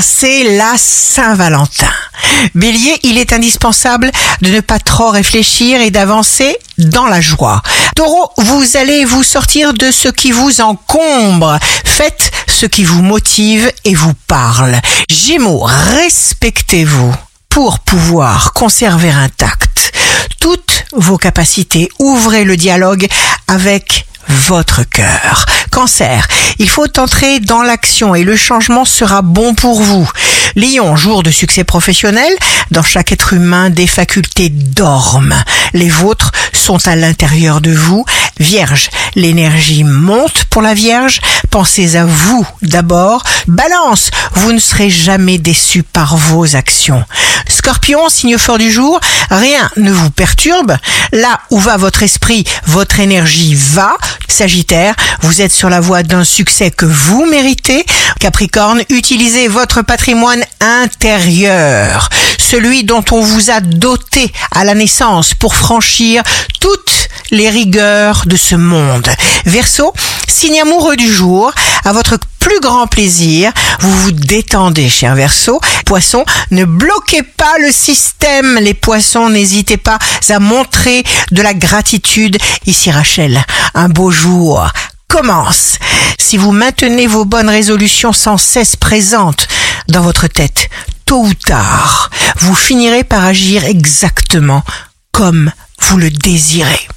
c'est la Saint-Valentin. Bélier, il est indispensable de ne pas trop réfléchir et d'avancer dans la joie. Taureau, vous allez vous sortir de ce qui vous encombre. Faites ce qui vous motive et vous parle. Gémeaux, respectez-vous pour pouvoir conserver intact toutes vos capacités. Ouvrez le dialogue avec votre cœur. Cancer, il faut entrer dans l'action et le changement sera bon pour vous. Lion, jour de succès professionnel, dans chaque être humain des facultés dorment. Les vôtres sont à l'intérieur de vous. Vierge, l'énergie monte pour la Vierge. Pensez à vous d'abord. Balance, vous ne serez jamais déçu par vos actions. Scorpion, signe fort du jour, rien ne vous perturbe. Là où va votre esprit, votre énergie va. Sagittaire, vous êtes sur la voie d'un succès que vous méritez. Capricorne, utilisez votre patrimoine intérieur, celui dont on vous a doté à la naissance pour franchir toutes les rigueurs de ce monde. Verseau, signe amoureux du jour, à votre plus grand plaisir, vous vous détendez, cher Verseau. Poisson, ne bloquez pas le système. Les poissons, n'hésitez pas à montrer de la gratitude. Ici Rachel, un beau jour commence. Si vous maintenez vos bonnes résolutions sans cesse présentes dans votre tête, tôt ou tard, vous finirez par agir exactement comme vous le désirez.